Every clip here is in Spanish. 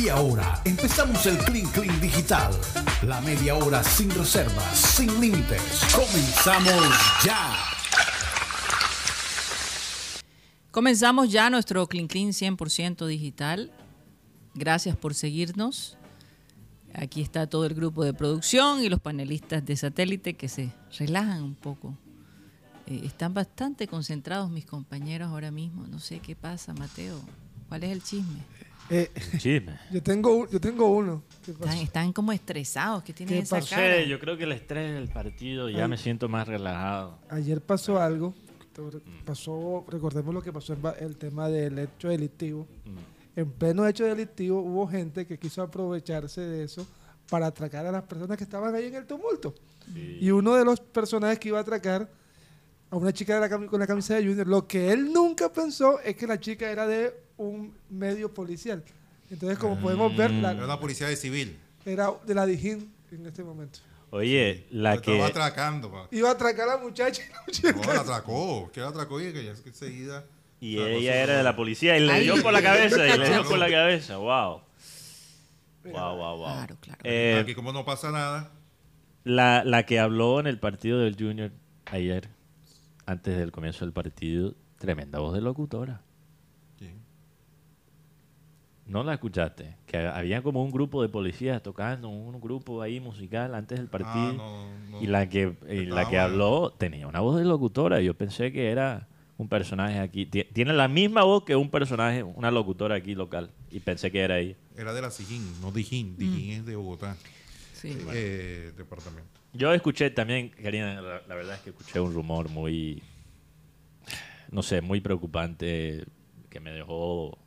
Y ahora empezamos el Clean Clean Digital. La media hora sin reservas, sin límites. Comenzamos ya. Comenzamos ya nuestro Clean Clean 100% digital. Gracias por seguirnos. Aquí está todo el grupo de producción y los panelistas de satélite que se relajan un poco. Eh, están bastante concentrados mis compañeros ahora mismo. No sé qué pasa, Mateo. ¿Cuál es el chisme? Eh, Chisme. yo, tengo, yo tengo uno. ¿Qué pasó? Están, están como estresados. ¿Qué tienen ¿Qué esa No cara? yo creo que el estrés del partido ya me siento más relajado. Ayer pasó algo. Pasó, recordemos lo que pasó el tema del hecho delictivo. En pleno hecho delictivo hubo gente que quiso aprovecharse de eso para atracar a las personas que estaban ahí en el tumulto. Y uno de los personajes que iba a atracar a una chica de la cami- con la camisa de Junior, lo que él nunca pensó es que la chica era de un medio policial. Entonces, como podemos ver, la- Era una policía de civil. era de la Dijín en este momento. Oye, la Estaba que... atracando. pa. Iba a atracar a la muchacha. y la muchacha No, la atracó. Que la atracó y que ya enseguida. Y ella era de la policía y le Ay. dio por la cabeza, y le dio por la cabeza. Wow. Wow, wow, wow. Claro, claro. Eh, Aquí, como no pasa nada. la, la que habló en el partido del Junior ayer, antes del comienzo del partido, tremenda voz de locutora. ¿No la escuchaste? Que había como un grupo de policías tocando, un grupo ahí musical antes del partido. Ah, no, no. Y la que, y la que habló tenía una voz de locutora. Yo pensé que era un personaje aquí. Tie- Tiene la misma voz que un personaje, una locutora aquí local. Y pensé que era ella. Era de la Sijín, no Dijín. Dijín es de Bogotá. Sí. Eh, departamento. Yo escuché también, Karina, la, la verdad es que escuché un rumor muy, no sé, muy preocupante que me dejó,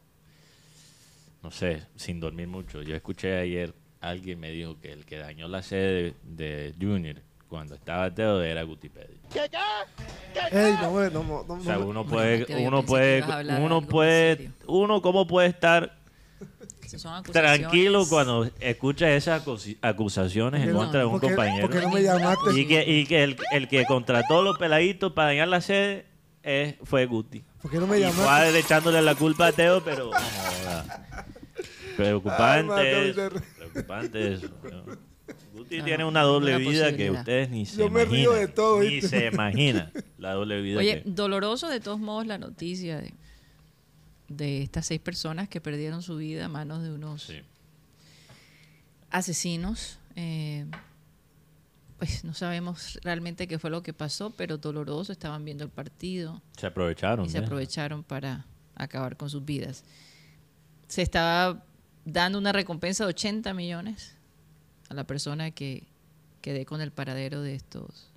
no sé, sin dormir mucho. Yo escuché ayer, alguien me dijo que el que dañó la sede de, de Junior cuando estaba ateo era Guti Pedri. Ey, no, me- no, no, no, O sea, no, uno puede, uno puede, uno puede, uno cómo puede estar Esas son acusaciones. tranquilo cuando escucha esas acusaciones en Porque contra de un porque- compañero. porque no me llamaste. Y que, y que el, el que contrató a los peladitos para dañar la sede es, fue Guti. ¿Por qué no me Y llamaste? fue echándole la culpa a Teo, pero... joda. Ay, Preocupante Mateo, eso. Villarreal. Preocupante eso. ¿no? Guti No, tiene una doble una vida que ustedes ni se Yo me imaginan. río de todo, Ni ¿viste? se imagina la doble vida Oye, que... doloroso de todos modos la noticia de, de estas seis personas que perdieron su vida a manos de unos Sí. asesinos. Eh, pues no sabemos realmente qué fue lo que pasó, pero doloroso. Estaban viendo el partido Se aprovecharon. y se ¿eh? aprovecharon para acabar con sus vidas. Se estaba dando una recompensa de 80 millones a la persona que quede con el paradero de estos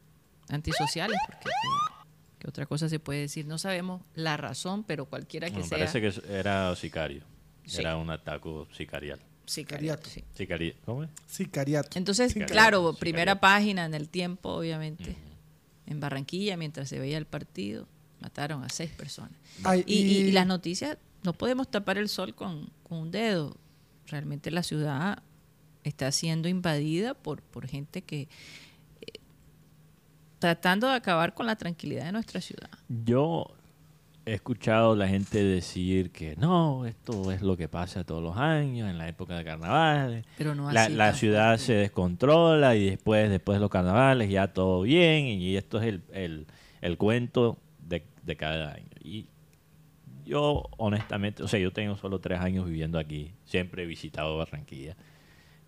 antisociales, porque ¿qué, qué otra cosa se puede decir? No sabemos la razón, pero cualquiera que Me sea... parece que era sicario. Sí. Era un ataque sicarial. sicariato, sí. ¿Cómo es? Sicariato. Entonces, Sicariato, claro, sicariato. primera página en el tiempo, obviamente, en Barranquilla, mientras se veía el partido, mataron a seis personas. Ay, Y, y- y- y las noticias, no podemos tapar el sol con, con un dedo. Realmente la ciudad está siendo invadida por, por gente que eh, tratando de acabar con la tranquilidad de nuestra ciudad. Yo he escuchado a la gente decir que no, esto es lo que pasa todos los años, en la época de carnavales. Pero no la, la ciudad se descontrola y después, después de los carnavales ya todo bien y esto es el, el- el cuento de, de cada año. Y yo honestamente, o sea, yo tengo solo tres años viviendo aquí, siempre he visitado Barranquilla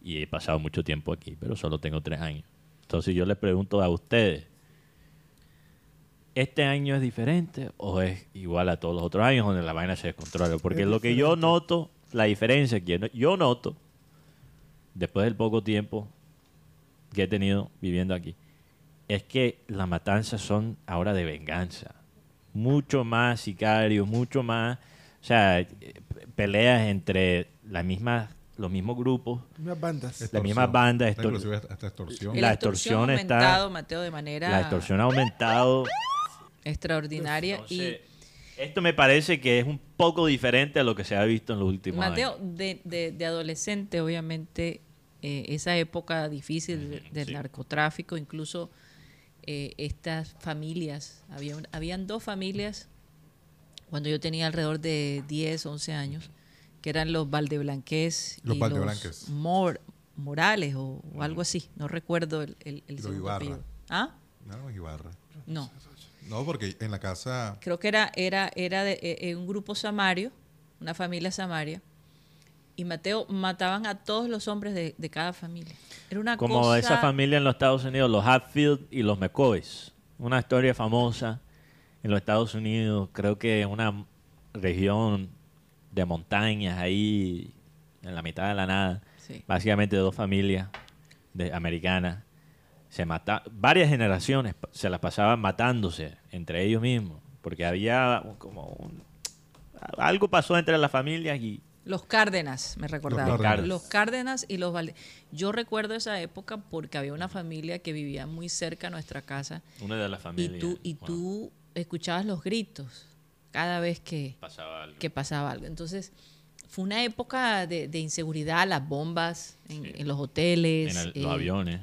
y he pasado mucho tiempo aquí, pero solo tengo tres años. Entonces yo les pregunto a ustedes, ¿este año es diferente o es igual a todos los otros años donde la vaina se descontrola? Porque Es lo que yo noto, la diferencia que yo- yo noto, después del poco tiempo que he tenido viviendo aquí, es que las matanzas son ahora de venganza. Mucho más sicarios, mucho más, o sea, peleas entre las mismas, los mismos grupos, Unas bandas. la misma banda, Esta extor- Inclusive hasta, hasta extorsión. La La extorsión extorsión ha está- aumentado, Mateo, de manera la extorsión ha aumentado. extraordinaria. Entonces, esto me parece que es un poco diferente a lo que se ha visto en los últimos Mateo, años. de, de- de adolescente, obviamente, eh, esa época difícil de- del sí. narcotráfico, incluso eh, estas familias, había un- habían dos familias cuando yo tenía alrededor de 10, 11 años, que eran los Valdeblanqués Los y Valdeblanques. Mor- Morales o, o algo así, no recuerdo el, el, segundo Ibarra. apellido. ¿Ah? No, Ibarra. No, No, porque en la casa creo que era, era, era de eh, eh, un grupo samario, una familia samaria, y Mateo mataban a todos los hombres de, de cada familia. Era una Como cosa... esa familia en los Estados Unidos, los Hatfield y los McCoys. Una historia famosa en los Estados Unidos, creo que en una región de montañas ahí, en la mitad de la nada. Sí. Básicamente dos familias de, americanas. Se mata, varias generaciones se las pasaban matándose entre ellos mismos, porque había como un- algo pasó entre las familias y Los Cárdenas, me recordaba. Los Cárdenas. Cárdenas, y los Valde. Yo recuerdo esa época porque había una familia que vivía muy cerca a nuestra casa una de las y familias tú, y tú escuchabas los gritos cada vez que, pasaba algo. que pasaba algo. Entonces, fue una época de, de inseguridad, las bombas en, en los hoteles. en el- eh, los aviones.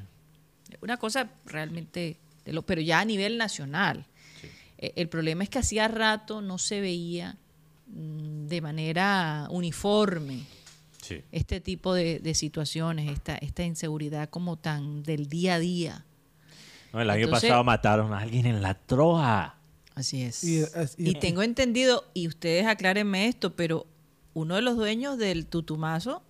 Una cosa realmente, de lo, pero ya a nivel nacional. Eh, el problema es que hacía rato no se veía de manera uniforme Sí. este tipo de, de situaciones, esta, esta inseguridad como tan del día a día. No, el año Entonces- pasado mataron a alguien en la troja. Así es. Y, es- y- Y tengo entendido, y ustedes aclárenme esto, pero uno de los dueños del tutumazo,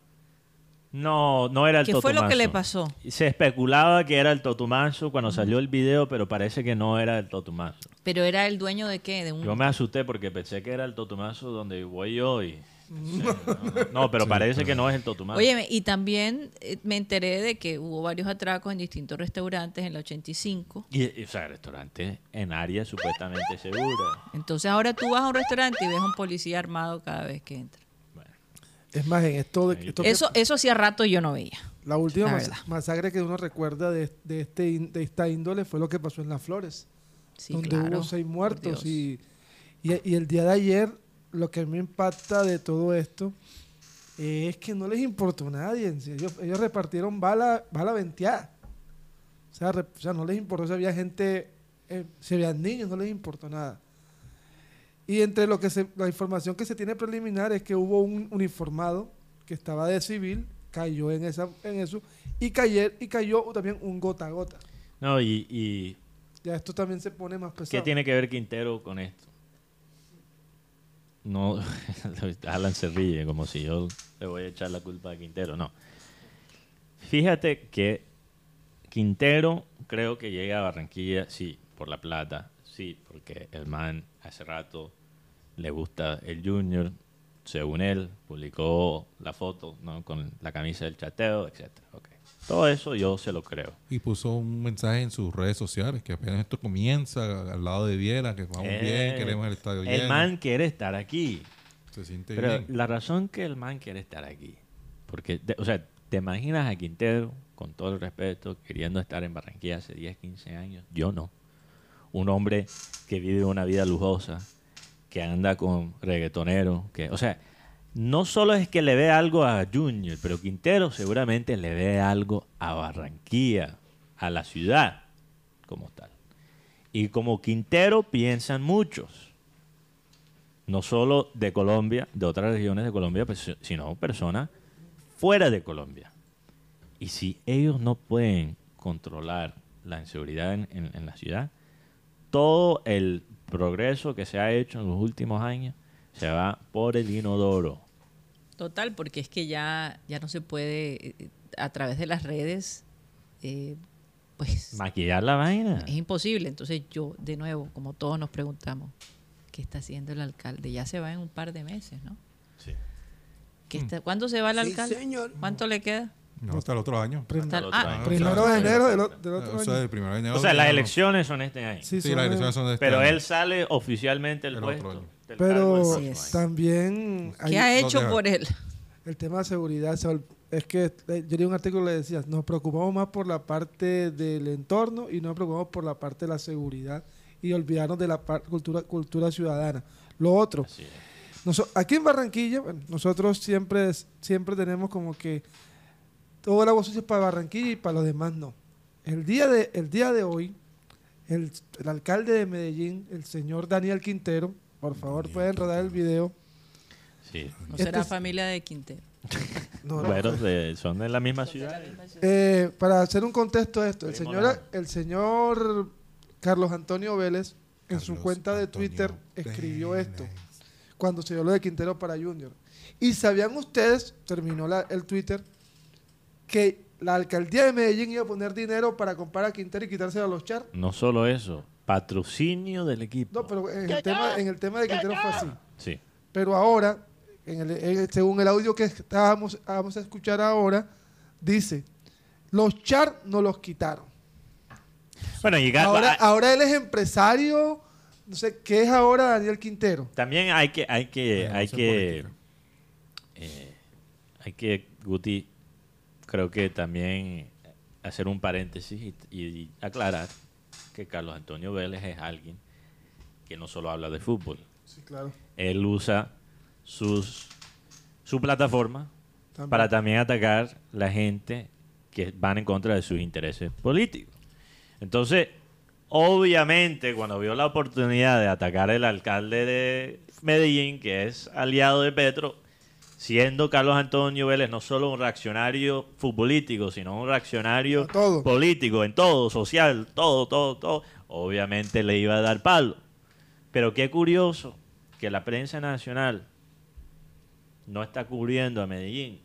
No, no era el ¿qué fue lo que le pasó? Se especulaba que era el Totumazo cuando salió el video, pero parece que no era el Totumazo. Pero era el dueño de qué? De un... Yo me asusté porque pensé que era el Totumazo donde voy yo y... Sí, no, no, pero parece que no es el Totumazo. Oye, y también eh, me enteré de que hubo varios atracos en distintos restaurantes en el 85. Y, y, o sea, restaurante en área supuestamente segura. Entonces ahora tú vas a un restaurante y ves a un policía armado cada vez que entra. Es más, en esto, de, esto que- Eso, eso hacía rato yo no veía. la última la mas- masacre que uno recuerda de, de este, de esta índole fue lo que pasó en Las Flores. Sí, donde claro, hubo seis muertos. Y, y, y el día de ayer, lo que me impacta de todo esto es que no les importó a nadie. Ellos, ellos repartieron bala, bala venteada. O sea, re- o sea, no les importó si había gente, eh, si había niños, no les importó nada. Y entre lo que se, la información que se tiene preliminar es que hubo un uniformado que estaba de civil, cayó en, esa, en eso, y, cayer, y cayó también un gota a gota. no, y, y Ya esto también se pone más pesado. ¿qué tiene que ver Quintero con esto? No, Alan se ríe como si yo le voy a echar la culpa a Quintero. No. Fíjate que Quintero creo que llega a Barranquilla, sí, por la plata, sí, porque el man hace rato le gusta el Junior, según él, publicó la foto ¿no? con la camisa del chateo, etc. Todo eso yo se lo creo. y puso un mensaje en sus redes sociales que apenas esto comienza al lado de Viera, que vamos bien, Eh, queremos el estadio El lleno. man quiere estar aquí. se siente Pero bien. la razón que el man quiere estar aquí, porque, de- o sea, te imaginas a Quintero, con todo el respeto, queriendo estar en Barranquilla hace 10, 15 años. Yo no. Un hombre que vive una vida lujosa, que anda con reggaetoneros, que, o sea, no solo es que le ve algo a Junior, pero Quintero seguramente le ve algo a Barranquilla, a la ciudad como tal. Y como Quintero piensan muchos no solo de Colombia, de otras regiones de Colombia, pues, sino personas fuera de Colombia. Y si ellos no pueden controlar la inseguridad en- en la ciudad, todo el progreso que se ha hecho en los últimos años se va por el inodoro. Total, porque es que ya, ya no se puede, eh, a través de las redes, eh, pues Maquillar la vaina. es imposible. Entonces yo, de nuevo, como todos nos preguntamos, ¿qué está haciendo el alcalde? Ya se va en un par de meses, ¿no? Sí. ¿Qué está- ¿Cuándo se va el Sí, alcalde? señor. ¿Cuánto le queda? No, hasta el otro año. Prim- Hasta el- otro ah, año. primero de enero del, otro o sea, año. el primero de enero. O sea, las elecciones son este año. Sí, Sí, las elecciones son de este Pero año. él sale oficialmente el El otro puesto. año. del cargo Pero también hay ¿Qué ha hecho por él? el tema de seguridad. Es que eh, yo leí un artículo que le decía, nos preocupamos más por la parte del entorno y no nos preocupamos por la parte de la seguridad y olvidarnos de la cultura, cultura ciudadana. Lo otro, aquí en Barranquilla, bueno, nosotros siempre, siempre tenemos como que todo el agua sucia es para Barranquilla y para los demás no. El día de, el día de hoy, el, el alcalde de Medellín, el señor Daniel Quintero, por favor pueden rodar el video, Sí. No Este será es- familia de Quintero. No, no. Bueno, de- son de la misma ciudad. Eh, para hacer un contexto de esto, el señor, el señor Carlos Antonio Vélez en su cuenta de Antonio Twitter escribió Vélez. esto cuando se dio lo de Quintero para Junior. Y sabían ustedes, terminó la- el Twitter, que la alcaldía de Medellín iba a poner dinero para comprar a Quintero y quitárselo a los Char. No solo eso, patrocinio del equipo. No, pero en el, tema, en el tema de Quintero fue así. Sí. Pero ahora, en el- en- según el audio que estábamos vamos a escuchar ahora, dice, los Char no los quitaron. Bueno, Ga- Ahora, ah, ahora él es empresario, no sé, ¿qué es ahora Daniel Quintero? también hay que, hay que, Bueno, hay que, eh, hay que, Guti, creo que también hacer un paréntesis y, y aclarar que Carlos Antonio Vélez es alguien que no solo habla de fútbol, Sí, claro. él usa sus, su plataforma También. para también atacar la gente que van en contra de sus intereses políticos. Entonces, obviamente, cuando vio la oportunidad de atacar al alcalde de Medellín, que es aliado de Petro, siendo Carlos Antonio Vélez no solo un reaccionario futbolístico, sino un reaccionario todo. político, en todo, social, todo, todo, todo, obviamente le iba a dar palo. Pero qué curioso que la prensa nacional no está cubriendo a Medellín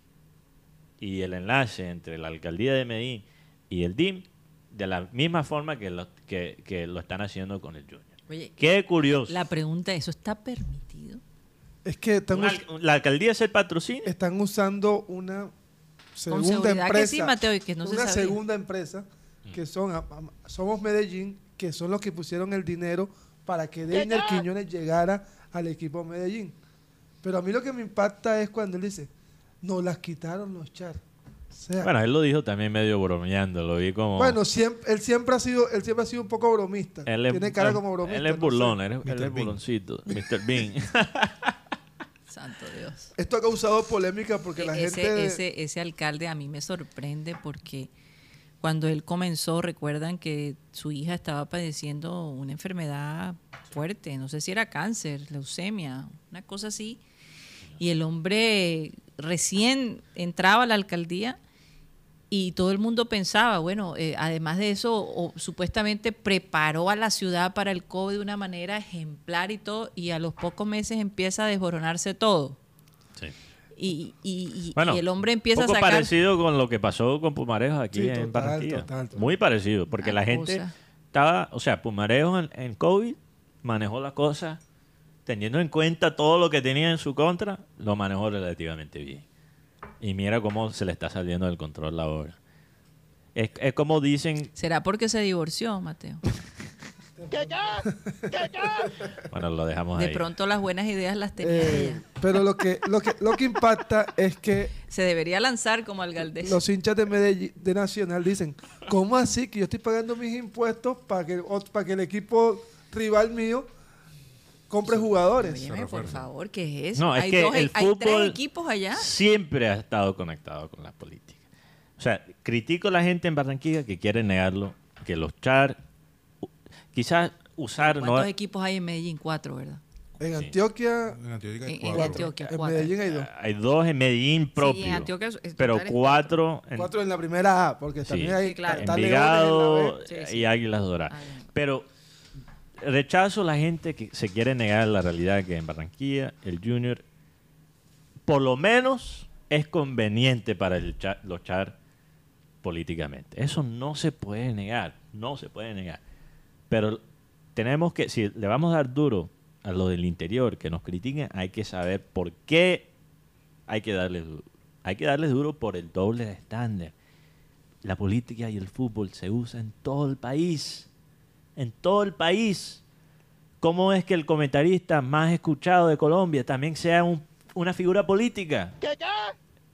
y el enlace entre la alcaldía de Medellín y el DIM de la misma forma que lo, que, que lo están haciendo con el Junior. Oye, Qué curioso. la pregunta, ¿eso está permitido? Es que están, Una la alcaldía es el patrocinio. están usando una segunda seguridad que empresa. sí, Mateo, y que no se una sabía. segunda empresa que son a- a- Somos Medellín, que son los que pusieron el dinero para que Deiner Quiñones llegara al equipo Medellín. Pero a mí lo que me impacta es cuando él dice, nos las quitaron los char. O sea, Bueno, él lo dijo también medio bromeando, lo vi como... Bueno, siempre, él siempre ha sido, él siempre ha sido un poco bromista. él es, Tiene cara él- como bromista. Él es no sé. burlón, él es, él Mr. es Bean. burloncito. Mr. Bean. Santo Dios. Esto ha causado polémica porque la E- ese, gente. ese, ese alcalde a mí me sorprende porque cuando él comenzó, recuerdan que su hija estaba padeciendo una enfermedad fuerte, no sé si era cáncer, leucemia, una cosa así, y el hombre recién entraba a la alcaldía y todo el mundo pensaba, bueno, eh, además de eso, o, supuestamente preparó a la ciudad para el COVID de una manera ejemplar y todo, y a los pocos meses empieza a desboronarse todo. Sí. Y, y- y- Bueno, y el hombre empieza a poco sacar parecido con lo que pasó con Pumarejo aquí Sí, en total, Barranquilla. total, total. Muy parecido, porque Una la gente estaba, o sea, Pumarejo en, en COVID manejó la cosa teniendo en cuenta todo lo que tenía en su contra, lo manejó relativamente bien. Y mira cómo se le está saliendo del control ahora. Es, es como dicen, ¿Será porque se divorció, Mateo? bueno, lo dejamos De ahí. pronto las buenas ideas las tenía eh, ella. pero lo que, lo, que, lo que impacta es que Se debería lanzar como alcaldesa. los hinchas de Medellín, de Nacional dicen, ¿cómo así que yo estoy pagando mis impuestos para que, para que el equipo rival mío compre jugadores? Óyeme, por favor, ¿qué es eso? No, es hay que dos- el hay fútbol tres equipos allá. siempre ha estado conectado con la política. O sea, critico a la gente en Barranquilla que quiere negarlo, que los char, quizás usar no ¿Cuántos equipos hay en Medellín? Cuatro, ¿verdad? En Antioquia, En Antioquia hay En- en cuatro. Antioquia. en cuatro. Medellín hay dos. hay dos en Medellín propio, Sí, en Antioquia es- es pero cuatro en, Cuatro en la primera A, porque sí, también hay claro. está Leones en la Envigado B. Sí, y. Águilas Doradas. Ah. Pero rechazo a la gente que se quiere negar la realidad que en Barranquilla el Junior por lo menos es conveniente para el cha- los char políticamente. Eso no se puede negar, no se puede negar. Pero tenemos que, si le vamos a dar duro a lo del interior que nos critiquen, hay que saber por qué hay que darles duro. Hay que darles duro por el doble estándar. La política y el fútbol se usa en todo el país. En todo el país. ¿Cómo es que el comentarista más escuchado de Colombia también sea un- una figura política?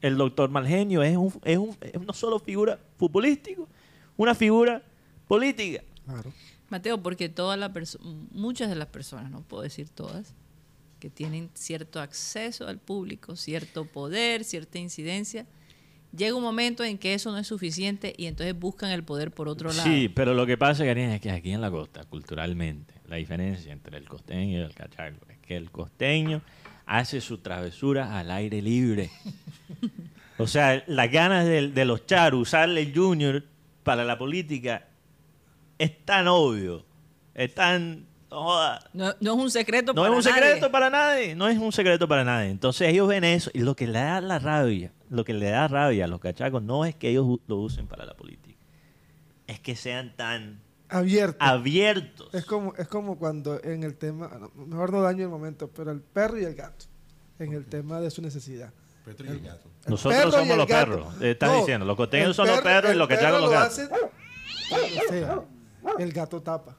El doctor Malgenio es, un, es, un- es no solo figura futbolístico, una figura política. Claro. Mateo, porque todas las perso- muchas de las personas, no puedo decir todas, que tienen cierto acceso al público, cierto poder, cierta incidencia, llega un momento en que eso no es suficiente y entonces buscan el poder por otro lado. Sí, pero lo que pasa, Karina, es que aquí en la costa, culturalmente, la diferencia entre el costeño y el cachaco es que el costeño hace su travesura al aire libre. O sea, las ganas de, de los charos usarle el junior para la política es tan obvio, es tan... no joda, No, no es un secreto no para es un nadie. secreto para nadie, no es un secreto para nadie. Entonces ellos ven eso y lo que le da la rabia, lo que le da rabia a los cachacos no es que ellos lo usen para la política, es que sean tan Abierto. abiertos. Es como, es como cuando en el tema, no, mejor no daño el momento, pero el perro y el gato, en el tema de su necesidad. Petro y el gato. El Nosotros perro somos los gato. perros. Eh, Estás No, diciendo, los costeños el son los perros y el los cachacos perro los lo gatos. hace cuando sea. El gato tapa.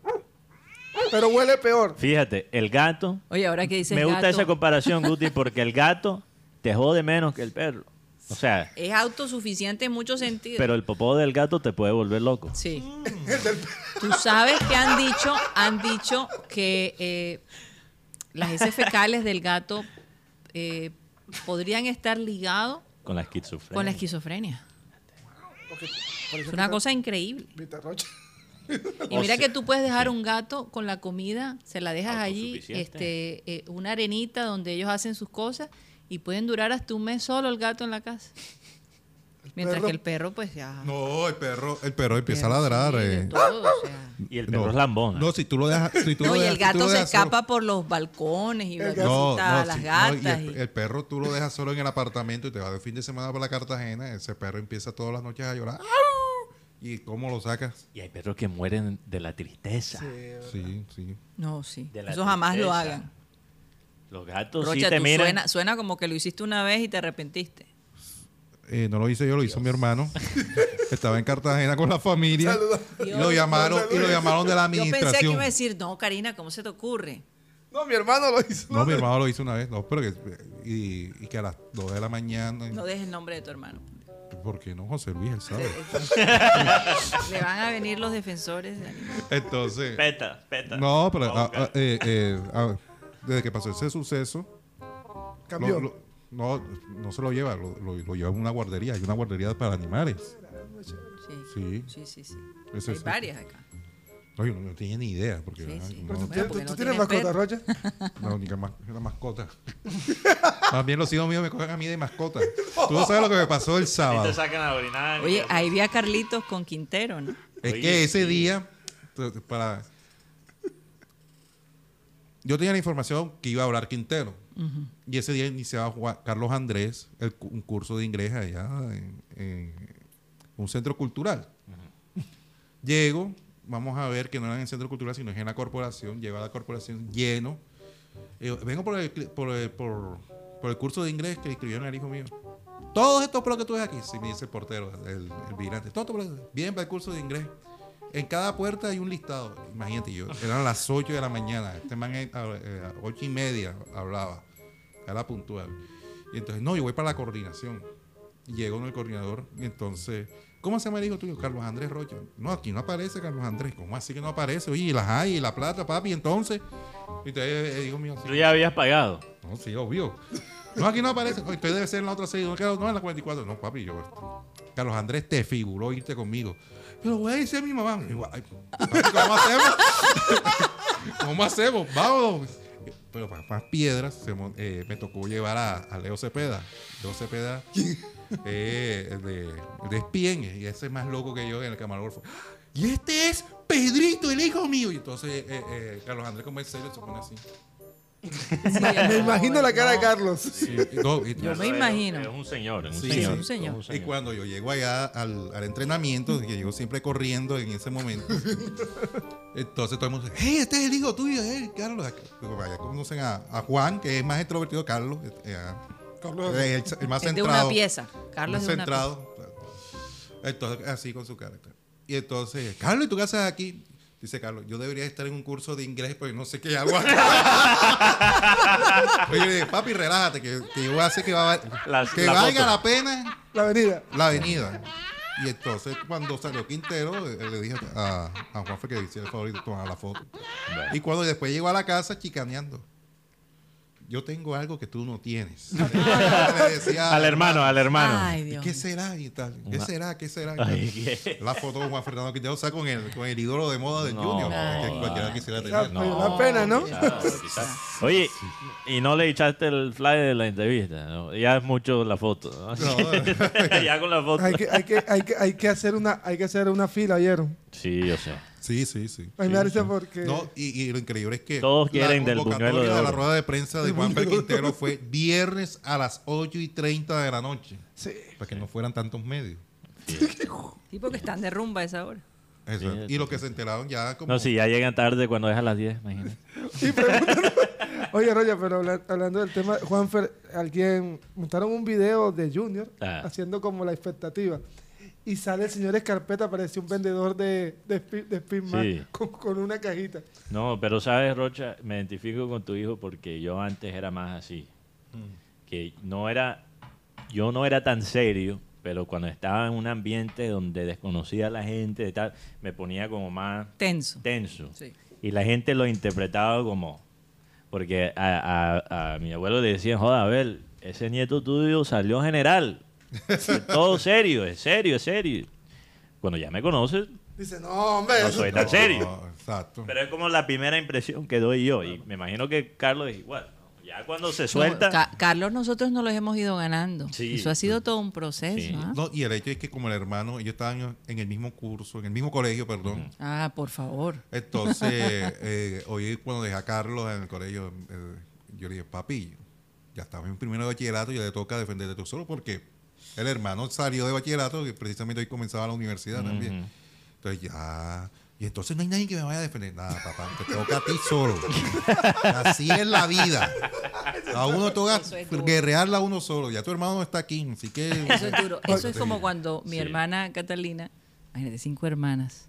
Pero huele peor. Fíjate, el gato, Oye, ahora que dices me gusta gato, esa comparación, Guti, porque el gato te jode menos que el perro. O sea, es autosuficiente en muchos sentidos. pero el popó del gato te puede volver loco. Sí. Mm. Tú sabes que han dicho, han dicho que eh, las heces fecales del gato eh, podrían estar ligados Con la esquizofrenia. con la esquizofrenia. Porque, por eso Es una cosa increíble. Y mira que tú puedes dejar un gato con la comida, se la dejas allí, este, eh, una arenita donde ellos hacen sus cosas y pueden durar hasta un mes solo el gato en la casa. Mientras perro- que el perro, pues ya. No, el perro, el perro empieza a ladrar. Sí, eh. todo, o sea. Y el perro No. es lambón. No, si tú lo dejas. Si tú No, lo y dejas- el si tú gato se solo- escapa por los balcones y va No, a las no, y gatas. el, y- el perro tú lo dejas solo en el apartamento y te vas de fin de semana para la Cartagena. Ese perro empieza todas las noches a llorar. ¿Y cómo lo sacas? Y hay perros que mueren de la tristeza. Sí, sí. No, sí. De la Eso jamás lo hagan. Los gatos Rocha, sí te tú miran. suena, suena como que lo hiciste una vez y te arrepentiste. Eh, no lo hice yo, lo hizo mi hermano. Estaba en Cartagena con la familia. Y lo Dios. llamaron, y lo llamaron de la Yo pensé que administración. iba a decir, no, Karina, ¿cómo se te ocurre? No, mi hermano lo hizo. No, mi hermano lo hizo una vez. No, pero que. Y, y que a las 2 de la mañana. No dejes el nombre de tu hermano. ¿Por qué no, José Luis? Él sabe. Le van a venir los defensores de animales. Entonces. Peta, peta. No, pero a ah, ah, eh, eh, ah, desde que pasó ese suceso, Cambió. lo- lo- no, no se lo lleva, lo, lo- lo lleva a una guardería. Hay una guardería para animales. Sí, Sí. sí, sí. Hay varias acá. No, yo no, no tenía ni idea. Porque Sí, ah, sí. no, tú, tú no tienes tienes mascota. Rocha. no, ni que mascota. Más bien los hijos míos me cogen a mí de mascota. Tú no sabes lo que me pasó el Y te sábado. sacan a orinar. Oye, ahí vi a Carlitos con Quintero, ¿no? Es Oye, que ese sí. día, para... Yo tenía la información que iba a hablar Quintero. Y ese día iniciaba Juan- Carlos Andrés el un curso de inglés allá en, en un centro cultural. Llego, vamos a ver que no era en el centro cultural, sino es en la corporación. Llego a la corporación lleno. Yo, vengo por el, por, el, curso de inglés que escribieron el hijo mío. Todo esto por lo que tú ves aquí, sí, me dice el portero, el, el vigilante. Todo por lo que- bien para el curso de inglés. En cada puerta hay un listado. Imagínate, yo, eran las 8 de la mañana. Este man eh, a, eh, a 8 y media hablaba. Era puntual. Y entonces, no, yo voy para la coordinación. Y llegó el coordinador. Y entonces, ¿cómo se llama el hijo tuyo? Carlos Andrés Rocha. No, aquí no aparece Carlos Andrés. ¿Cómo así que no aparece? Oye, y las hay, y la plata, papi. Entonces, y entonces el hijo mío así. Tú ya habías pagado. No, sí, obvio. No, aquí no aparece. Oye, Usted debe ser en la otra serie. No, no, en la 44. No, papi, yo. Carlos Andrés te figuró irte conmigo. Pero voy a decir a mi mamá. Digo, ay, papi, ¿Cómo hacemos? ¿Cómo hacemos? Vamos. Pero para más piedras, se eh, me tocó llevar a, a Leo Cepeda. Leo Cepeda, eh, de, de y ese es más loco que yo en el camarógrafo. Y este es Pedrito, el hijo mío. Y entonces eh, eh, Carlos Andrés, como es serio, se pone así. Me imagino la cara de. Carlos. Sí, no, y- Yo me imagino. Es un señor, es un Sí, señor. sí. Un señor. Y cuando yo llego allá al, al entrenamiento, que llego siempre corriendo en ese momento, entonces todo el mundo dice, hey, este es el hijo tuyo, eh, Carlos. Digo, Vaya, conocen a, a Juan, que es más extrovertido, Carlos, eh, a- Carlos. eh, el, el más Es de una pieza. Carlos más es de una pieza. centrado. Entonces, así con su carácter. Y entonces, Carlos, ¿y tú qué haces aquí? Dice Carlos, yo debería estar en un curso de inglés, pero no sé qué hago acá. Oye, yo le dije, papi, relájate, que, que yo voy a hacer que, va- Las- que la valga foto. la pena La avenida. la avenida. Y entonces, cuando salió Quintero, eh, le dije a, a Juan que hiciera el favor de tomar la foto. Y cuando después llegó a la casa, chicaneando. Yo tengo algo que tú no tienes. Le decía Al hermano, al hermano. Ay, ¿Y Dios. qué será y tal? ¿Qué será? ¿Qué será? Ay, ¿qué? La foto de Juan Fernando Quintero, o sea, con el, con el ídolo de moda del No, Junior, que no, cualquiera no. quisiera tener. dio una pena, ¿no? quizás, quizás. Oye, y no le echaste el fly de la entrevista. ¿no? Ya es mucho la foto. ¿no? No. ya con la foto. Hay que, hay que, hay que, hay que hacer una, hay que hacer una fila, ¿vieron? Sí, yo sé. Sí, sí, sí. Ay, me da risa porque No, y, y lo increíble es que Todos quieren la del convocatoria buñuelo de de la rueda de prensa de Juan Quintero fue viernes a las 8 y 30 de la noche, sí. para que no fueran tantos medios. Sí, porque están de rumba a esa hora. Eso. Sí, y los que se enteraron ya como... No, si ya llegan tarde cuando es a las 10, imagínate. Y Oye, Roger, pero habla- hablando del tema, Juanfer, alguien montaron un video de Junior Ah. haciendo como la expectativa. Y sale el señor Escarpeta, parece un vendedor de, de, Spi- de Spin Sí. con, con una cajita. No, pero sabes, Rocha, me identifico con tu hijo porque yo antes era más así. Que no era, yo no era tan serio, pero cuando estaba en un ambiente donde desconocía a la gente tal, me ponía como más Tenso. tenso. Sí. Y la gente lo interpretaba como, porque a, a- a mi abuelo le decían, joda, a ver, ese nieto tuyo salió general. Todo serio, es serio, es serio. Cuando ya me conoces, Dice, no, hombre. no eso- soy tan serio. No, exacto. Pero es como la primera impresión que doy yo. Y me imagino que Carlos es igual. ¿no? Ya cuando se No, suelta. Ca- Carlos, nosotros nos los hemos ido ganando. Sí. Eso ha sido todo un proceso. Sí. ¿ah? No, y el hecho es que como el hermano, ellos estaban en el mismo curso, en el mismo colegio, perdón. Ah, por favor. Entonces, eh, hoy cuando dejé a Carlos en el colegio, eh, yo le dije, papi, ya estaba en primero de bachillerato, ya le toca defenderte tú solo porque el hermano salió de bachillerato y precisamente hoy comenzaba la universidad también. Entonces ya... Y entonces no hay nadie que me vaya a defender. Nada, papá, te toca a ti solo. Así es la vida. A uno toca es guerrearla a uno solo. Ya tu hermano no está aquí, así que... Eso es duro. Eso es como cuando mi Sí. hermana Catalina, imagínate, cinco hermanas,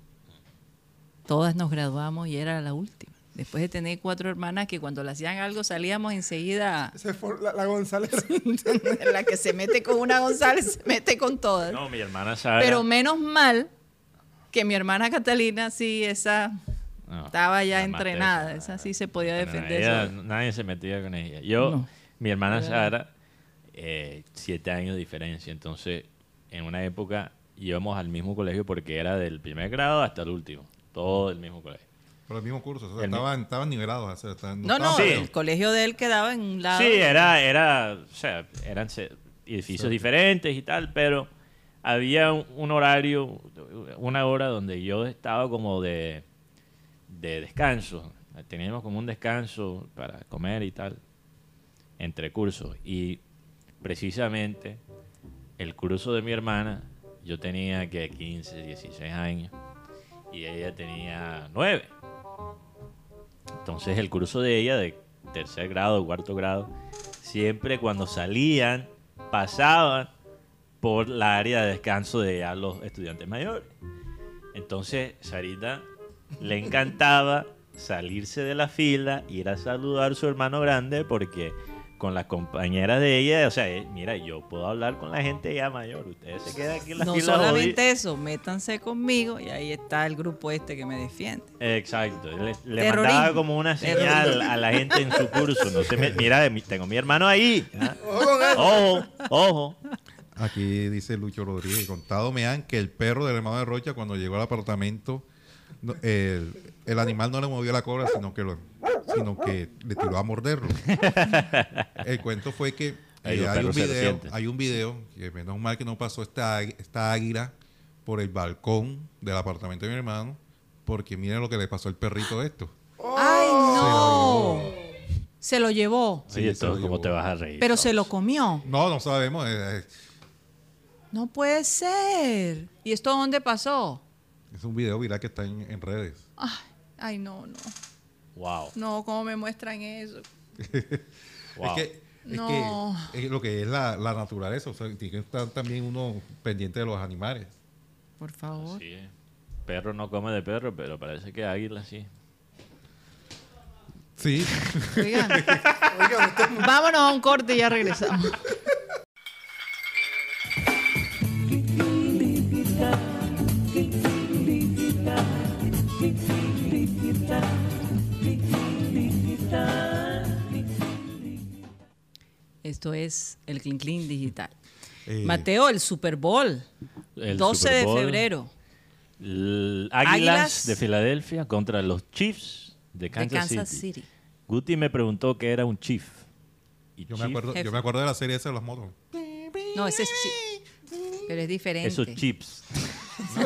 todas nos graduamos y era la última. Después de tener cuatro hermanas que cuando le hacían algo salíamos enseguida, Se fue la, la González. la que se mete con una González se mete con todas. No, mi hermana Sara. Pero menos mal que mi hermana Catalina sí, esa no, estaba ya entrenada, esa sí se podía Bueno, defender. ella- nadie se metía con ella. Yo, No. mi hermana Sara, eh, siete años de diferencia. Entonces, en una época íbamos al mismo colegio porque era del primer grado hasta el último. Todo el mismo colegio. Pero el mismo curso, o sea, estaban, estaban nivelados. o sea, estaban- No, no, Sí. el colegio de él quedaba en un lado. Sí, era, era, o sea, eran edificios diferentes y tal, pero había un, un horario, una hora donde yo estaba como de, de descanso. Teníamos como un descanso para comer y tal, entre cursos. Y precisamente el curso de mi hermana, yo tenía que 15, 16 años y ella tenía 9. Entonces el curso de ella de tercer grado, cuarto grado, siempre cuando salían pasaban por la área de descanso de ya los estudiantes mayores. Entonces Sarita le encantaba salirse de la fila, ir a saludar a su hermano grande porque con las compañeras de ella, o sea, eh, mira, yo puedo hablar con la gente ya mayor, ustedes se quedan aquí en la No fila. solamente jodidos". eso, métanse conmigo y ahí está el grupo este que me defiende. Exacto. Le, mandaba como una señal a la gente en su curso. No se me- mira, mi- tengo mi hermano ahí. ¿ah? Ojo, ojo. Aquí dice Lucho Rodríguez, contado me han que el perro del hermano de Rocha cuando llegó al apartamento, el, el animal no le movió la cola, sino que, lo, sino que le tiró a morderlo. El cuento fue que eh, hay, un video, hay un video, que menos mal que no pasó esta, esta águila por el balcón del apartamento de mi hermano, porque miren lo que le pasó al perrito esto. ¡Ay, no! Se lo llevó, Sí, lo esto, ¿cómo llevó. te vas a reír? pero se lo comió. No, no sabemos. eh, eh, No puede ser. ¿Y esto dónde pasó? es un video viral que está en, en redes. Ay, ay, no, no. Wow, No, ¿cómo me muestran eso? wow. Es que, es No. que es lo que es la, la naturaleza. O sea, tiene que estar también uno pendiente de los animales. Por favor. Sí. Perro no come de perro, pero parece que águila sí. Sí. Oigan, vámonos a un corte y ya regresamos. Esto es el Clean Clean Digital. Eh, Mateo, el Super Bowl. El 12 Super de Bowl, febrero. Águilas, Águilas. de Filadelfia contra los Chiefs de De Kansas, Kansas City. City. Guti me preguntó qué era un Chief. Y Yo me, Chief- acuerdo, yo me acuerdo de la serie esa de los motos. No, ese es chi- Pero es diferente. Esos chips.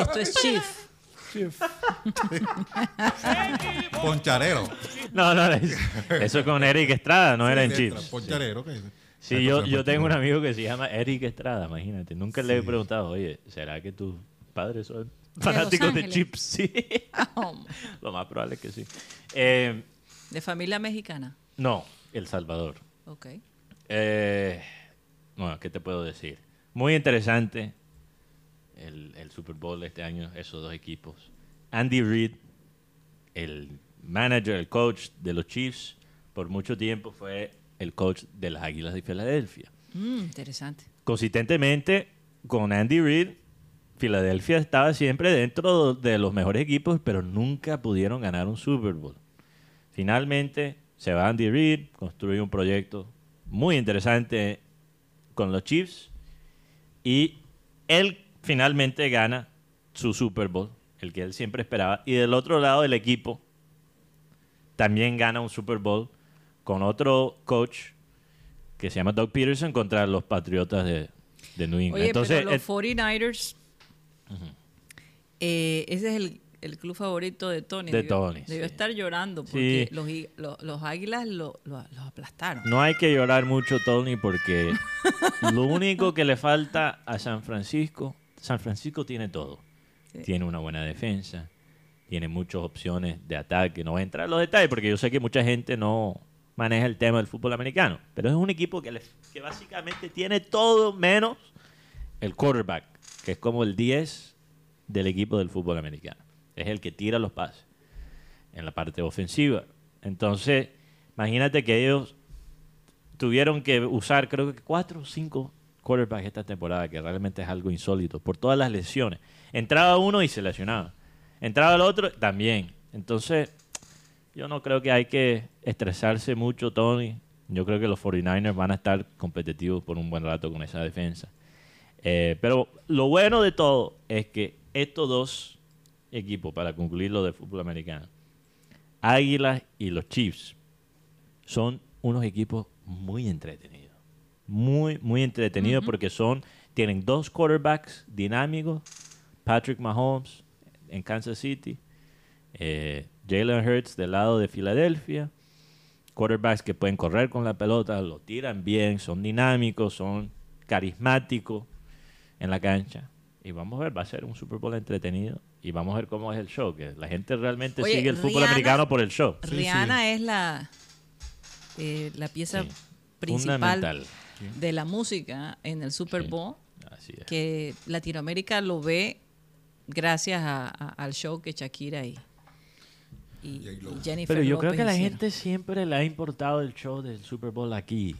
Esto es Chief. Poncharero. No, no, es- eso es con Eric Estrada, no era en Sí, Chiefs. Poncharero. que- Sí, Ay, yo, yo tengo un amigo que se llama Eric Estrada, imagínate. Nunca le he preguntado, oye, ¿será que tus padres son fanáticos de. Chips? Sí. Oh, Lo más probable es que sí. Eh, de familia mexicana. no, El Salvador. Ok. Eh, bueno, ¿qué te puedo decir? Muy interesante el, el Super Bowl de este año, esos dos equipos. Andy Reid, el manager, el coach de los Chiefs, por mucho tiempo fue el coach de las Águilas de Filadelfia. Mm, interesante. Consistentemente, con Andy Reid, Filadelfia estaba siempre dentro de los mejores equipos, pero nunca pudieron ganar un Super Bowl. Finalmente, se va Andy Reid, construye un proyecto muy interesante con los Chiefs y él finalmente gana su Super Bowl, el que él siempre esperaba. Y del otro lado del equipo también gana un Super Bowl con otro coach que se llama Doug Peterson contra los Patriotas de, de New England. Oye, Entonces, pero los eh, 49ers, eh, ese es el, el club favorito de Tony. De Debió- Tony, Debió sí. estar llorando porque Sí. los, los águilas lo, lo- los aplastaron. no hay que llorar mucho, Tony, porque lo único que le falta a San Francisco, San Francisco tiene todo. Sí. Tiene una buena defensa, tiene muchas opciones de ataque. No voy a entrar en los detalles porque yo sé que mucha gente no maneja el tema del fútbol americano, pero es un equipo que, que básicamente tiene todo menos el quarterback, que es como el 10 del equipo del fútbol americano. Es el que tira los pases en la parte ofensiva. Entonces, imagínate que ellos tuvieron que usar creo que cuatro o cinco quarterbacks esta temporada, que realmente es algo insólito, por todas las lesiones. Entraba uno y se lesionaba. Entraba el otro también. Entonces, yo no creo que hay que estresarse mucho, Tony. Yo creo que los 49ers van a estar competitivos por un buen rato con esa defensa. Eh, pero lo bueno de todo es que estos dos equipos, para concluir lo de fútbol americano, Águilas y los Chiefs, son unos equipos muy entretenidos. Muy, muy entretenidos porque son, tienen dos quarterbacks dinámicos, Patrick Mahomes en Kansas City, eh, Jalen Hurts del lado de Filadelfia, quarterbacks que pueden correr con la pelota, lo tiran bien, son dinámicos, son carismáticos en la cancha. Y vamos a ver, va a ser un Super Bowl entretenido y vamos a ver cómo es el show, que la gente realmente Oye, sigue el fútbol Rihanna- americano por el show. Sí, Rihanna es la, eh, la pieza Sí, principal fundamental. De la música en el Super Sí. Bowl, Así es. que Latinoamérica lo ve gracias a- a- al show que Shakira y, y, y Jennifer Pero yo creo que a la gente siempre le ha importado el show del Super Bowl aquí.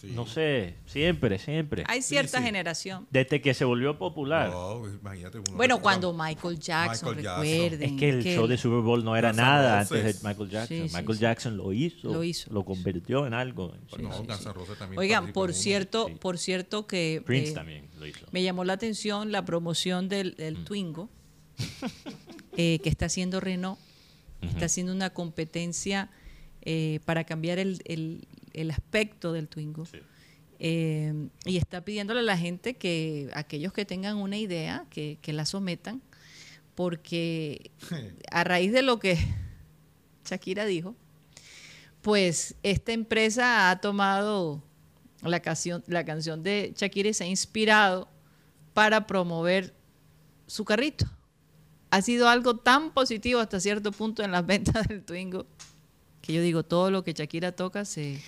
Sí. No sé, siempre, siempre. Hay cierta sí. generación. Desde que se volvió popular. No, imagínate. uno Bueno, cuando Michael Jackson, Michael Jackson. recuerden. Es que el show de Super Bowl no era nada Roses. antes de Michael Jackson. Sí, sí, Michael sí. Jackson lo hizo, Lo hizo. lo convirtió en algo. No, también Oigan, por cierto, sí. por cierto que Prince eh, también lo hizo. me llamó la atención la promoción del, del Mm. Twingo eh, que está haciendo Renault. Está haciendo una competencia eh, para cambiar el, el- el aspecto del Twingo. Sí. Eh, y está pidiéndole a la gente que aquellos que tengan una idea, que, que la sometan, porque a raíz de lo que Shakira dijo, pues esta empresa ha tomado la canción, la canción de Shakira y se ha inspirado para promover su carrito. Ha sido algo tan positivo hasta cierto punto en las ventas del Twingo que yo digo, todo lo que Shakira toca se,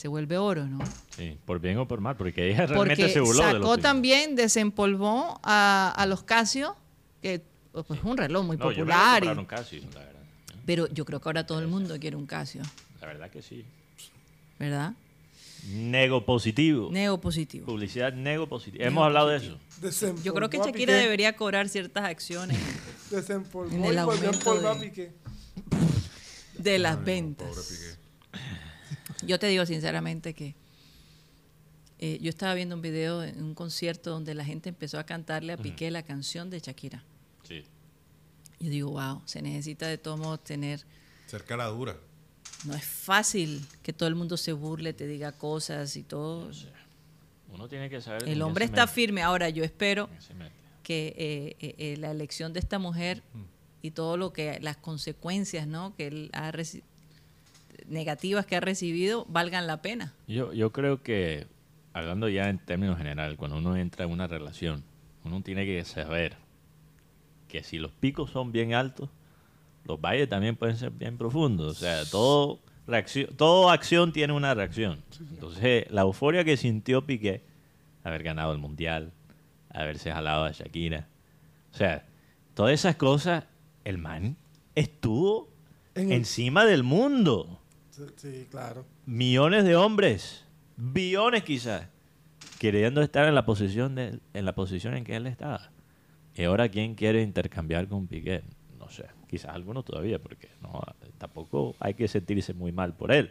se vuelve oro, ¿no? Sí, por bien o por mal, porque ella realmente Porque se burló de sacó los también, desempolvó a, a los Casio, que pues, es un reloj muy No, yo popular. y- un Casio, la verdad. pero yo creo que ahora todo el mundo quiere un Casio, La verdad que sí. ¿verdad? Nego positivo. Neo positivo. Publicidad nego positivo. Hemos hablado de eso. Desempolvó Yo creo que Shakira debería cobrar ciertas acciones Desempolvó en el y volvió a aumento empolvar de- Piqué. de las ventas. Yo te digo sinceramente que eh, yo estaba viendo un video en un concierto donde la gente empezó a cantarle a Piqué la canción de Shakira. Sí. Yo digo, wow, se necesita de todo modo tener... Ser cara dura. No es fácil que todo el mundo se burle, te diga cosas y todo. Uno tiene que saber. El hombre está mete, firme. Ahora, yo espero que eh, eh, eh, la elección de esta mujer y todo lo que las consecuencias no que él ha reci- negativas que ha recibido valgan la pena Yo, yo creo que, hablando ya en términos generales, cuando uno entra en una relación, uno tiene que saber que si los picos son bien altos, los valles también pueden ser bien profundos. O sea, todo reacción, toda acción tiene una reacción. Entonces, la euforia que sintió Piqué, haber ganado el Mundial, haberse jalado a Shakira, o sea, todas esas cosas, el man estuvo En el- encima del mundo Sí, sí, claro. millones de hombres, billones quizás, queriendo estar en la posición de, en la posición en que él estaba. Y ahora quién quiere intercambiar con Piqué, no sé, quizás algunos todavía, porque no, tampoco hay que sentirse muy mal por él.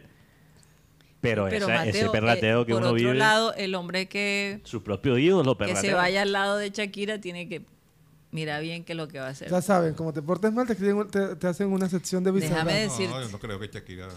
Pero, pero esa- ese perrateo eh, que por uno otro vive, lado el hombre que, sus propios hijos lo que perratean. se vaya al lado de Shakira tiene que mirar bien qué es lo que va a hacer Ya saben, como te portes mal, te, escriben- te, te hacen una sección de Déjame bizarra. decir- No, yo no creo que Shakira.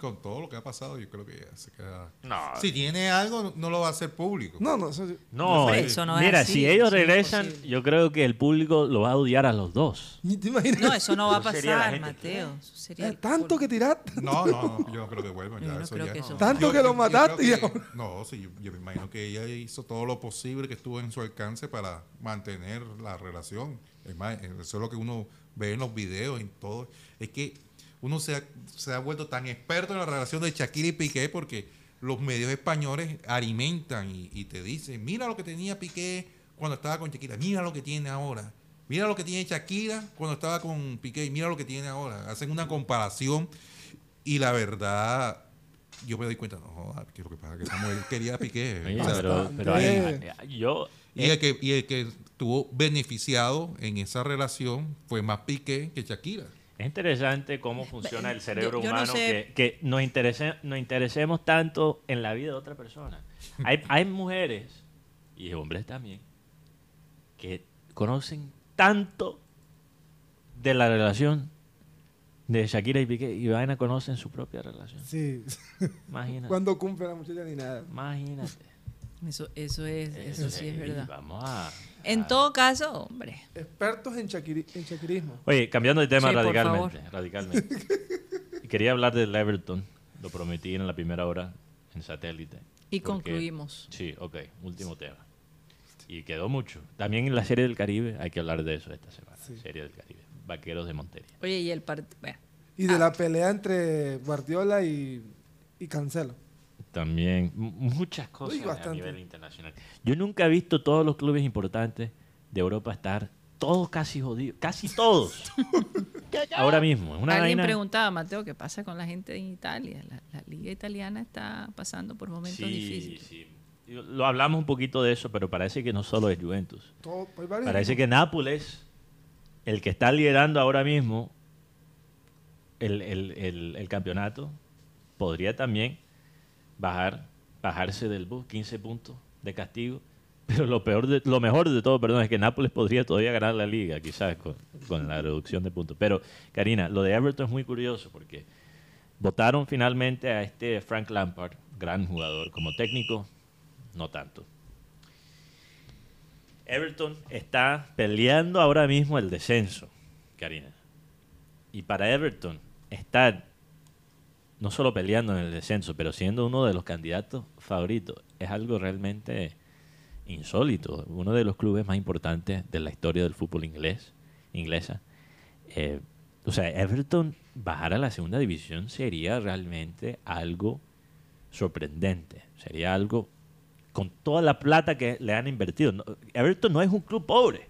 Con todo lo que ha pasado, yo creo que ya se queda. No. Si tiene algo, no lo va a hacer público. No, no, eso- No, eh, eso no es mira, así, si ellos regresan, yo creo que el público lo va a odiar a los dos. ni te imaginas. no eso no va a pasar gente. Mateo Eso sería Eh, el tanto que tiraste. No, no, no, yo no creo que vuelvan. Yo Ya, no eso creo ya que no. eso- Tanto que lo mataste que- No, sí, yo, yo me imagino que ella hizo todo lo posible que estuvo en su alcance para mantener la relación. Es más, eso es lo que uno ve en los videos, en todo. Es que uno se ha, se ha vuelto tan experto en la relación de Shakira y Piqué porque los medios españoles alimentan y, y te dicen, mira lo que tenía Piqué cuando estaba con Shakira, mira lo que tiene ahora. Mira lo que tiene Shakira cuando estaba con Piqué y mira lo que tiene ahora. Hacen una comparación y la verdad, yo me doy cuenta, no, joda, que lo que pasa es que esa mujer quería a Piqué. Oye, pero, pero hay- yo y, el que, y el que estuvo beneficiado en esa relación fue más Piqué que Shakira. Es interesante cómo funciona el cerebro yo- yo no humano, sé- que, que nos, interese, nos interesemos tanto en la vida de otra persona. Hay, hay mujeres, y hombres también, que conocen tanto de la relación de Shakira y Piqué y van a conocen su propia relación. Sí. Imagínate. Cuando cumple la muchacha ni nada. Imagínate. eso eso es eso sí es Eh, verdad Vamos a... en a- todo caso hombre Expertos en, shakirismo. Oye, cambiando de tema Sí, por radicalmente, radicalmente. Quería hablar del Everton, lo prometí en la primera hora en satélite. y porque- concluimos Sí, ok, último tema. Y quedó mucho. También en la Serie del Caribe hay que hablar de eso esta semana. Serie del Caribe. Vaqueros de Montería. oye y el partido Y de la pelea entre Guardiola y, y Cancelo. También muchas cosas Uy, a nivel internacional. Yo nunca he visto todos los clubes importantes de Europa estar todos casi jodidos. Casi todos. Ahora mismo. es Una alguien vaina- preguntaba Mateo qué pasa con la gente en Italia la, la liga italiana está pasando por momentos Sí, difíciles sí. Lo hablamos un poquito de eso, pero parece que no solo es Juventus. Todo, varios Parece que Nápoles, el que está liderando ahora mismo el, el- el- el campeonato, podría también bajar, bajarse del bus, 15 puntos de castigo. Pero lo peor de, lo mejor de todo, perdón, es que Nápoles podría todavía ganar la liga, quizás con, con la reducción de puntos. Pero, Karina, lo de Everton es muy curioso porque votaron finalmente a este Frank Lampard, gran jugador, como técnico, no tanto. Everton está peleando ahora mismo el descenso, Karina. Y para Everton estar no solo peleando en el descenso, pero siendo uno de los candidatos favoritos, es algo realmente insólito. Uno de los clubes más importantes de la historia del fútbol inglés, inglesa. Eh, o sea, Everton bajar a la segunda división sería realmente algo sorprendente. Sería algo con toda la plata que le han invertido. Everton no es un club pobre.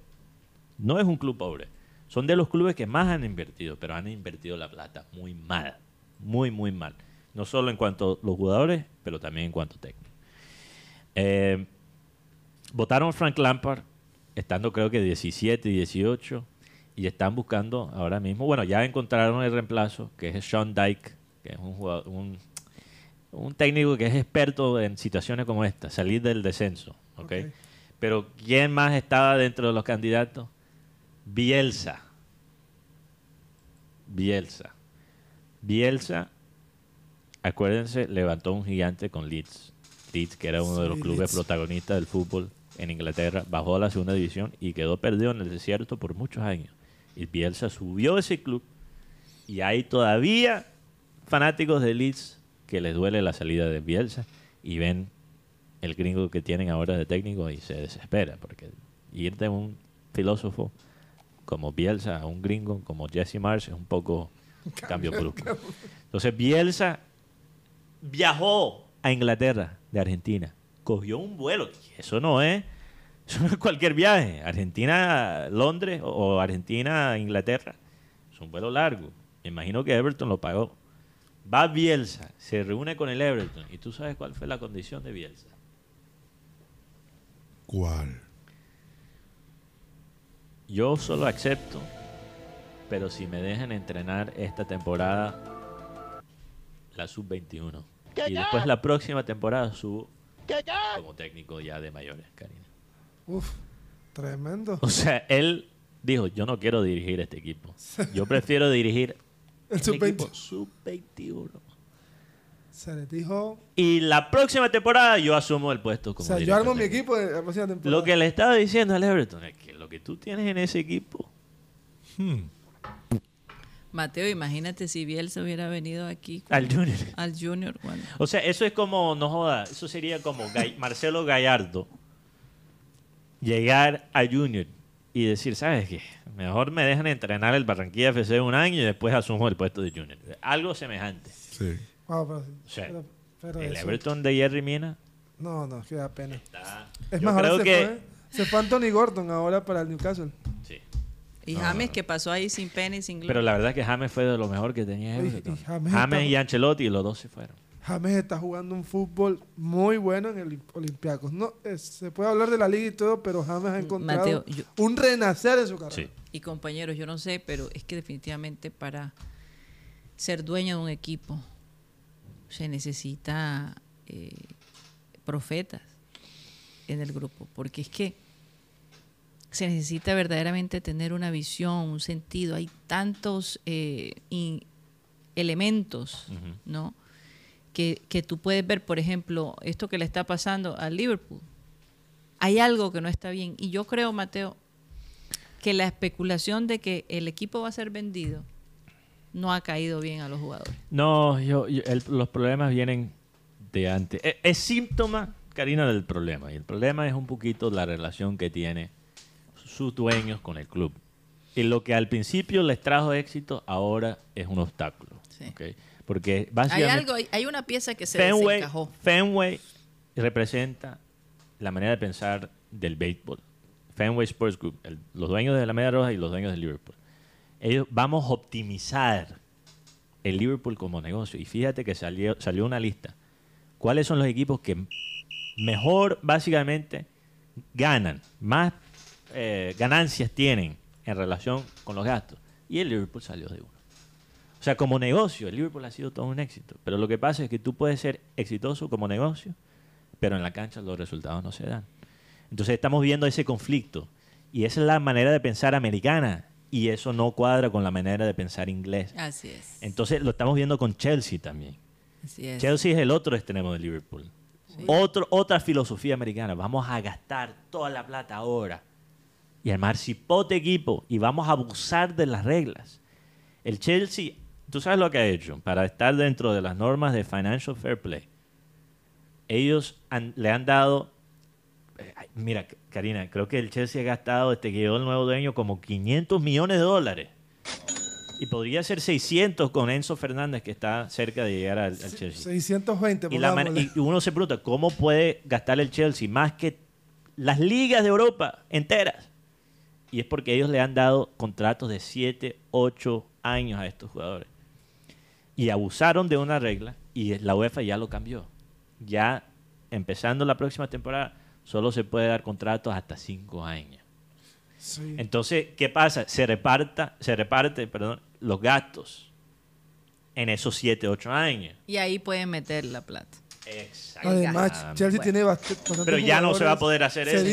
No es un club pobre. Son de los clubes que más han invertido, pero han invertido la plata muy mal. Muy, muy mal. No solo en cuanto a los jugadores, pero también en cuanto a técnico. Eh, votaron Frank Lampard, estando creo que 17 y 18, y están buscando ahora mismo, bueno, ya encontraron el reemplazo, que es Sean Dyke, que es un, jugador, un, un técnico que es experto en situaciones como esta, salir del descenso. ¿ok? Ok. Pero ¿quién más estaba dentro de los candidatos? Bielsa. Bielsa. Bielsa, acuérdense, levantó un gigante con Leeds. Leeds, que era uno de los clubes Leeds. protagonistas del fútbol en Inglaterra, bajó a la segunda división y quedó perdido en el desierto por muchos años. Y Bielsa subió ese club y hay todavía fanáticos de Leeds que les duele la salida de Bielsa y ven el gringo que tienen ahora de técnico y se desespera porque ir de un filósofo como Bielsa a un gringo como Jesse Marsh es un poco cambio brusco. Entonces Bielsa viajó a Inglaterra de Argentina, cogió un vuelo. Eso no es, eso no es cualquier viaje. Argentina, Londres o o Argentina, Inglaterra. Es un vuelo largo. Me imagino que Everton lo pagó. Va Bielsa, se reúne con el Everton. ¿Y tú sabes cuál fue la condición de Bielsa? ¿Cuál? Yo solo acepto, pero si me dejan entrenar esta temporada, la sub-21. Y después la próxima temporada subo como técnico ya de mayores, Karina. Uf, tremendo. O sea, él dijo, yo no quiero dirigir este equipo. Yo prefiero dirigir El un sub-20. equipo sub-21. Se les dijo. Y la próxima temporada yo asumo el puesto O como sea, yo director armo mi equipo de la próxima temporada. Lo que le estaba diciendo al Everton es que lo que tú tienes en ese equipo Hmm. Mateo, imagínate si Bielsa hubiera venido aquí con- al Junior. al Junior. bueno. O sea, eso es como, no joda, eso sería como Marcelo Gallardo llegar a Junior y decir, ¿sabes qué? Mejor me dejan entrenar el Barranquilla FC un año y después asumo el puesto de Junior. Algo semejante. Sí. Wow, pero, O sea, pero- pero el eso- Everton de Jerry Mina No, no, que da pena. está... Es Yo más, ahora se que... fue. Se fue Anthony Gordon ahora para el Newcastle. Sí. Y James que pasó ahí sin pena y sin gloria. Pero la verdad que James fue de lo mejor que tenía Y- y Everton. James James, está- y Ancelotti, los dos se fueron. James está jugando un fútbol muy bueno en el Olympiacos. No, es- se puede hablar de la liga y todo, pero James ha encontrado Mateo, yo- un renacer en su carrera. Sí. Y compañeros, yo no sé, pero es que definitivamente para ser dueño de un equipo se necesita eh, profetas en el grupo, porque es que se necesita verdaderamente tener una visión, un sentido. Hay tantos eh, in- elementos. ¿no? Que, que tú puedes ver, por ejemplo, esto que le está pasando al Liverpool. Hay algo que no está bien. Y yo creo, Mateo, que la especulación de que el equipo va a ser vendido no ha caído bien a los jugadores. No, yo, yo- el- los problemas vienen de antes. E- Es, síntoma, Karina, del problema. Y el problema es un poquito la relación que tiene sus dueños con el club. Y lo que al principio les trajo éxito, ahora es un obstáculo. Sí. ¿ok? Porque Hay básicamente algo, hay, hay una pieza que se Fenway, desencajó. Fenway representa la manera de pensar del béisbol. Fenway Sports Group, el- los dueños de la Media Roja y los dueños del Liverpool. Ellos vamos a optimizar el Liverpool como negocio. Y fíjate que salió, salió una lista. ¿Cuáles son los equipos que mejor, básicamente, ganan, más eh, ganancias tienen en relación con los gastos? Y el Liverpool salió de uno. O sea, como negocio, el Liverpool ha sido todo un éxito. Pero lo que pasa es que tú puedes ser exitoso como negocio, pero en la cancha los resultados no se dan. Entonces estamos viendo ese conflicto. Y esa es la manera de pensar americana. Y eso no cuadra con la manera de pensar inglés. Así es. Entonces lo estamos viendo con Chelsea también. Así es. Chelsea es el otro extremo de Liverpool. Otro, otra filosofía americana. Vamos a gastar toda la plata ahora y armar cipote equipo y vamos a abusar de las reglas. El Chelsea, tú sabes lo que ha hecho para estar dentro de las normas de Financial Fair Play. Ellos han- le han dado, eh, mira, Karina, creo que el Chelsea ha gastado desde que llegó el nuevo dueño como 500 millones de dólares. Y podría ser 600 con Enzo Fernández, que está cerca de llegar al, al Chelsea. 620, Y, la y uno se pregunta, ¿cómo puede gastar el Chelsea más que las ligas de Europa enteras? Y es porque ellos le han dado contratos de 7, 8 años a estos jugadores. Y abusaron de una regla y la UEFA ya lo cambió. Ya empezando la próxima temporada, solo se puede dar contratos hasta 5 años. Sí. Entonces, ¿qué pasa? Se reparta, se reparte, perdón, los gastos en esos 7, 8 años. Y ahí pueden meter la plata. Exacto. Además, Chelsea Bueno. tiene bast- bastantes Pero ya no se va a poder hacer eso.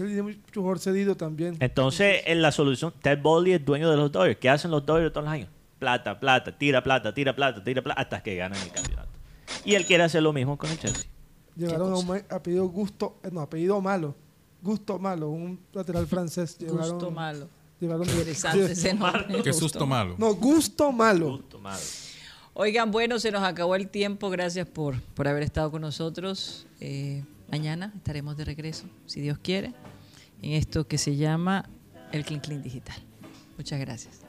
Chelsea tiene mucho jugador cedido también. Entonces, en la solución, Ted Bolly es dueño de los Dodgers. ¿Qué hacen los Dodgers todos los años? Plata, plata, tira plata, tira plata, tira plata, hasta que ganan el campeonato. Y él quiere hacer lo mismo con el Chelsea. Llevaron a un apellido Gusto, eh, no, apellido Malo. Gusto Malo, un lateral francés. Llevaron, Gusto malo. Llevaron Interesante ese nombre. Qué Gusto susto malo. No, Gusto Malo. Justo, madre. Oigan, bueno, se nos acabó el tiempo. Gracias por, por haber estado con nosotros. Eh, Mañana estaremos de regreso, si Dios quiere, en esto que se llama el Clean Clean Digital. Muchas gracias.